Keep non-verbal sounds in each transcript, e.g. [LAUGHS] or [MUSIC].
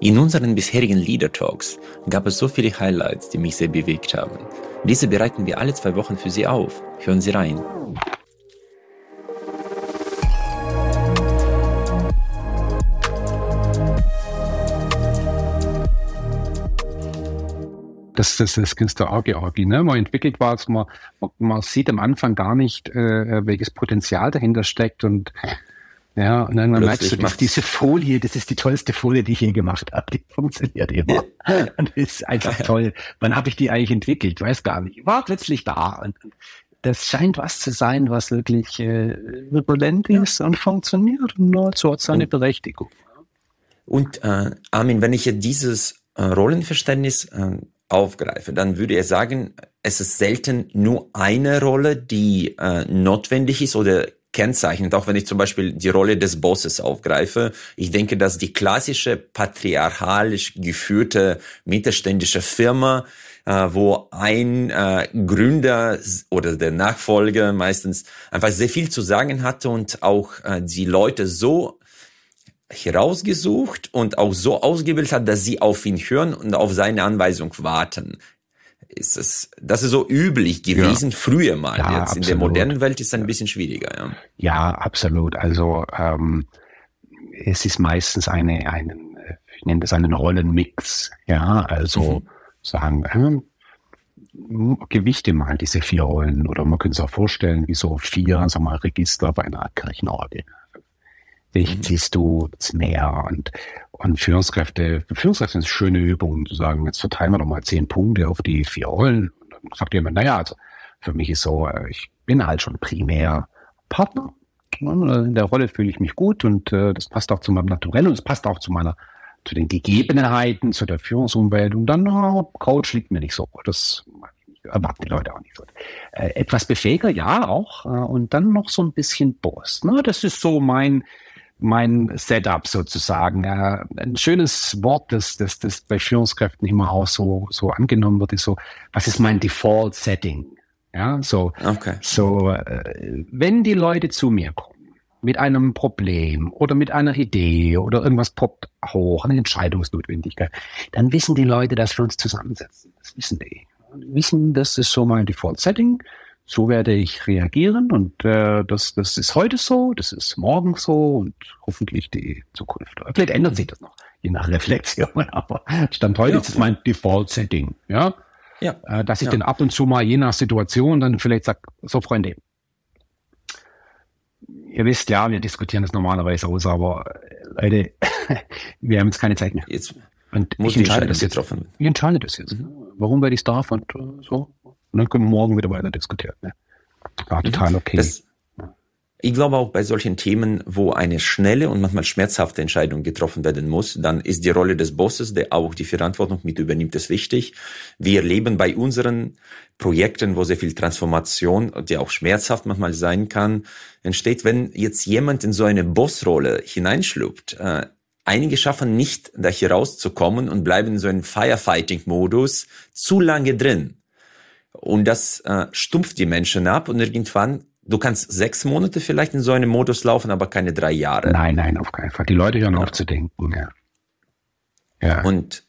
In unseren bisherigen Leader Talks gab es so viele Highlights, die mich sehr bewegt haben. Diese bereiten wir alle zwei Wochen für Sie auf. Hören Sie rein. Das, das, das kennst du Georgi. Ne? Man entwickelt was, man, man, sieht am Anfang gar nicht, äh, welches Potenzial dahinter steckt und ja, und dann merkst du, dass diese Folie, das ist die tollste Folie, die ich je gemacht habe. Die funktioniert immer. Und das ist einfach toll. Wann habe ich die eigentlich entwickelt? Weiß gar nicht. War plötzlich da. Und das scheint was zu sein, was wirklich äh, virulent ist und funktioniert und nur so hat seine Berechtigung. Und äh, Armin, wenn ich jetzt dieses äh, Rollenverständnis äh, aufgreife, dann würde ich sagen, es ist selten nur eine Rolle, die äh, notwendig ist oder kennzeichnend, auch wenn ich zum Beispiel die Rolle des Bosses aufgreife. Ich denke, dass die klassische patriarchalisch geführte mittelständische Firma, äh, wo ein äh, Gründer oder der Nachfolger meistens einfach sehr viel zu sagen hatte und auch äh, die Leute so herausgesucht und auch so ausgebildet hat, dass sie auf ihn hören und auf seine Anweisung warten ist es, das ist so üblich gewesen, ja. früher mal. Ja, Jetzt absolut. in der modernen Welt ist es ein bisschen schwieriger. Ja, ja absolut. Also ähm, es ist meistens eine, einen, ich nenne das einen Rollenmix. Ja, also mhm. sagen, ähm, Gewichte mal diese vier Rollen oder man könnte es auch vorstellen, wie so vier, sagen wir mal, Register bei einer Kirchenordnung. Dich mhm. ziehst du näher und, und Führungskräfte, Führungskräfte eine schöne Übung, zu sagen, jetzt verteilen wir doch mal zehn Punkte auf die vier Rollen. Und dann sagt jemand, naja, also für mich ist so, äh, ich bin halt schon primär Partner. In der Rolle fühle ich mich gut und äh, das passt auch zu meinem Naturell und es passt auch zu meiner, zu den Gegebenheiten, zu der Führungsumwelt. Und dann, oh, Coach liegt mir nicht so. Das erwarten die Leute auch nicht so. Äh, etwas befähiger, ja, auch. Äh, und dann noch so ein bisschen Boss. Ne? Das ist so mein, mein Setup sozusagen. Äh, ein schönes Wort, das, das, das bei Führungskräften immer auch so, so angenommen wird, ist so, was ist mein Default Setting? Ja, so, okay. so, äh, wenn die Leute zu mir kommen mit einem Problem oder mit einer Idee oder irgendwas poppt hoch, eine Entscheidungsnotwendigkeit, dann wissen die Leute, dass wir uns zusammensetzen. Das wissen die. Wissen, das ist so mein Default Setting so werde ich reagieren und äh, das, das ist heute so, das ist morgen so und hoffentlich die Zukunft. Vielleicht ändert sich das noch, je nach Reflexion, [LAUGHS] aber Stand heute ja. ist es mein Default-Setting, ja. Ja. Äh, dass ich ja. dann ab und zu mal je nach Situation dann vielleicht sage, so Freunde, ihr wisst ja, wir diskutieren das normalerweise aus, aber äh, Leute, [LAUGHS] wir haben jetzt keine Zeit mehr. Jetzt und ich entscheide das jetzt. Getroffen. Ich entscheide das jetzt. Warum werde ich es darf und uh, so. Und dann können wir morgen wieder weiter diskutieren. Ne? War total okay. Das, ich glaube auch bei solchen Themen, wo eine schnelle und manchmal schmerzhafte Entscheidung getroffen werden muss, dann ist die Rolle des Bosses, der auch die Verantwortung mit übernimmt, das wichtig. Wir erleben bei unseren Projekten, wo sehr viel Transformation, die auch schmerzhaft manchmal sein kann, entsteht, wenn jetzt jemand in so eine Bossrolle hineinschlüpft. Äh, einige schaffen nicht, da hier rauszukommen und bleiben in so einem Firefighting-Modus zu lange drin. Und das äh, stumpft die Menschen ab und irgendwann, du kannst sechs Monate vielleicht in so einem Modus laufen, aber keine drei Jahre. Nein, nein, auf keinen Fall. Die Leute hören ja. auf zu denken, ja. ja. Und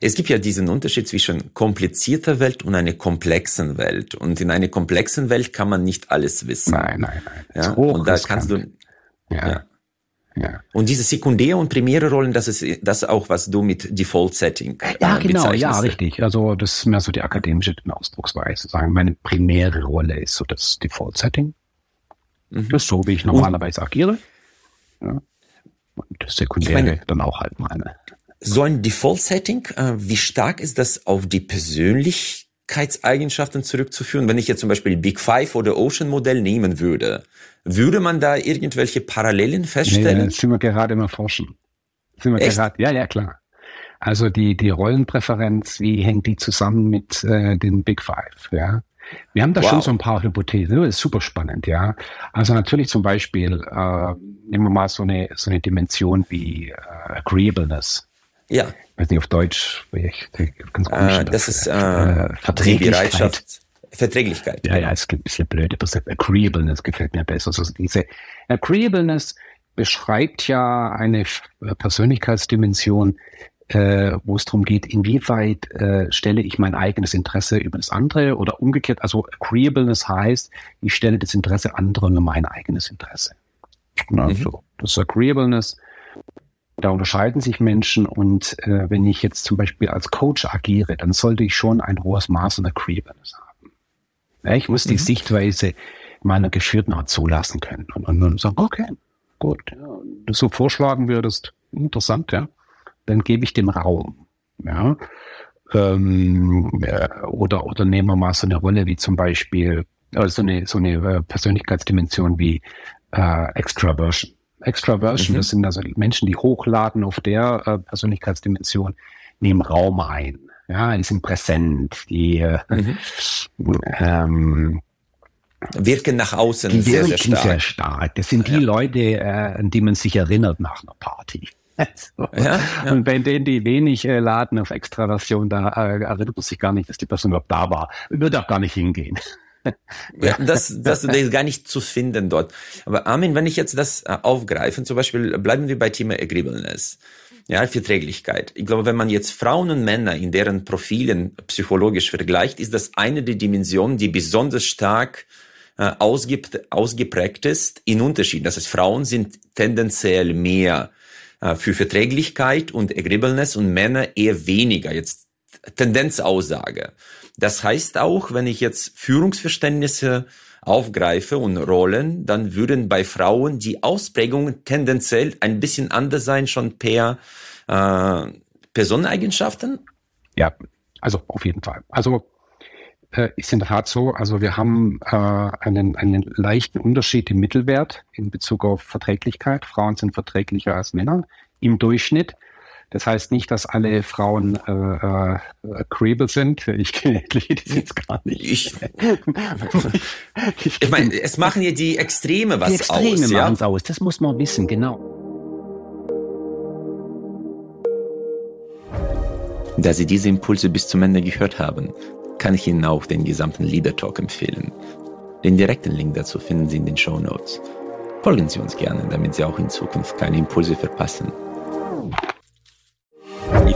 es gibt ja diesen Unterschied zwischen komplizierter Welt und einer komplexen Welt. Und in einer komplexen Welt kann man nicht alles wissen. Nein, nein, nein. Ja? Und da kannst du, ja. ja. Ja. Und diese Sekundär- und primäre Rollen, das ist das auch, was du mit Default Setting äh, Ja, genau, ja, richtig. Also das ist mehr so die akademische Ausdrucksweise. Sagen, meine primäre Rolle ist so das Default Setting. Mhm. Das ist so, wie ich normalerweise und, agiere. Ja. Und das Sekundäre meine, dann auch halt meine. So ein Default Setting, äh, wie stark ist das auf die Persönlichkeitseigenschaften zurückzuführen? Wenn ich jetzt zum Beispiel Big Five oder Ocean Modell nehmen würde, würde man da irgendwelche Parallelen feststellen? Nee, das sind wir gerade im Erforschen. Sind wir Echt? gerade, ja, ja, klar. Also die, die Rollenpräferenz, wie hängt die zusammen mit äh, den Big Five, ja? Wir haben da wow. schon so ein paar Hypothesen, das ist super spannend, ja. Also natürlich zum Beispiel, äh, nehmen wir mal so eine, so eine Dimension wie äh, Agreeableness. Ja. Ich weiß nicht auf Deutsch, ich, ganz komisch. Äh, das ist äh, Verträglichkeit. Verträglichkeit. Ja, ja, es gibt ein bisschen blöde, das Agreeableness gefällt mir besser. Also diese Agreeableness beschreibt ja eine Persönlichkeitsdimension, äh, wo es darum geht, inwieweit äh, stelle ich mein eigenes Interesse über das andere oder umgekehrt. Also Agreeableness heißt, ich stelle das Interesse anderer über mein eigenes Interesse. Also, mhm. das ist Agreeableness. Da unterscheiden sich Menschen und äh, wenn ich jetzt zum Beispiel als Coach agiere, dann sollte ich schon ein hohes Maß an Agreeableness haben. Ja, ich muss mhm. die Sichtweise meiner Geschirrten zulassen können und, und, und sagen, okay, gut, ja, du so vorschlagen würdest, interessant, ja, dann gebe ich dem Raum, ja. Ähm, äh, oder, oder nehmen wir mal so eine Rolle wie zum Beispiel, äh, so eine, so eine äh, Persönlichkeitsdimension wie äh, Extraversion. Extraversion, mhm. das sind also Menschen, die hochladen auf der äh, Persönlichkeitsdimension, nehmen Raum ein. Ja, die sind präsent, die äh, mhm. ähm, wirken nach außen die sehr, wirken sehr stark. sehr stark. Das sind die ja. Leute, äh, an die man sich erinnert nach einer Party. [LAUGHS] so. ja, ja. Und bei denen, die wenig äh, laden auf Extraversion, da äh, erinnert man sich gar nicht, dass die Person überhaupt da war. Würde auch gar nicht hingehen. Ja, [LAUGHS] das, das, das ist gar nicht zu finden dort. Aber Armin, wenn ich jetzt das äh, aufgreife, zum Beispiel bleiben wir bei Thema Agreeableness. Ja, Verträglichkeit. Ich glaube, wenn man jetzt Frauen und Männer in deren Profilen psychologisch vergleicht, ist das eine der Dimensionen, die besonders stark äh, ausgeprägt ist in Unterschieden. Das heißt, Frauen sind tendenziell mehr äh, für Verträglichkeit und Agreeableness und Männer eher weniger. Jetzt Tendenzaussage. Das heißt auch, wenn ich jetzt Führungsverständnisse aufgreife und Rollen, dann würden bei Frauen die Ausprägungen tendenziell ein bisschen anders sein, schon per äh, Personeneigenschaften? Ja, also auf jeden Fall. Also äh, ist in der Tat so, also wir haben äh, einen, einen leichten Unterschied im Mittelwert in Bezug auf Verträglichkeit. Frauen sind verträglicher als Männer im Durchschnitt. Das heißt nicht, dass alle Frauen äh, äh, agreeable sind. Ich [LAUGHS] kenne das jetzt gar nicht. Ich, ich, meine, es machen ja die Extreme was die Extreme aus. Ja? aus. Das muss man wissen, genau. Da Sie diese Impulse bis zum Ende gehört haben, kann ich Ihnen auch den gesamten Leader Talk empfehlen. Den direkten Link dazu finden Sie in den Show Notes. Folgen Sie uns gerne, damit Sie auch in Zukunft keine Impulse verpassen.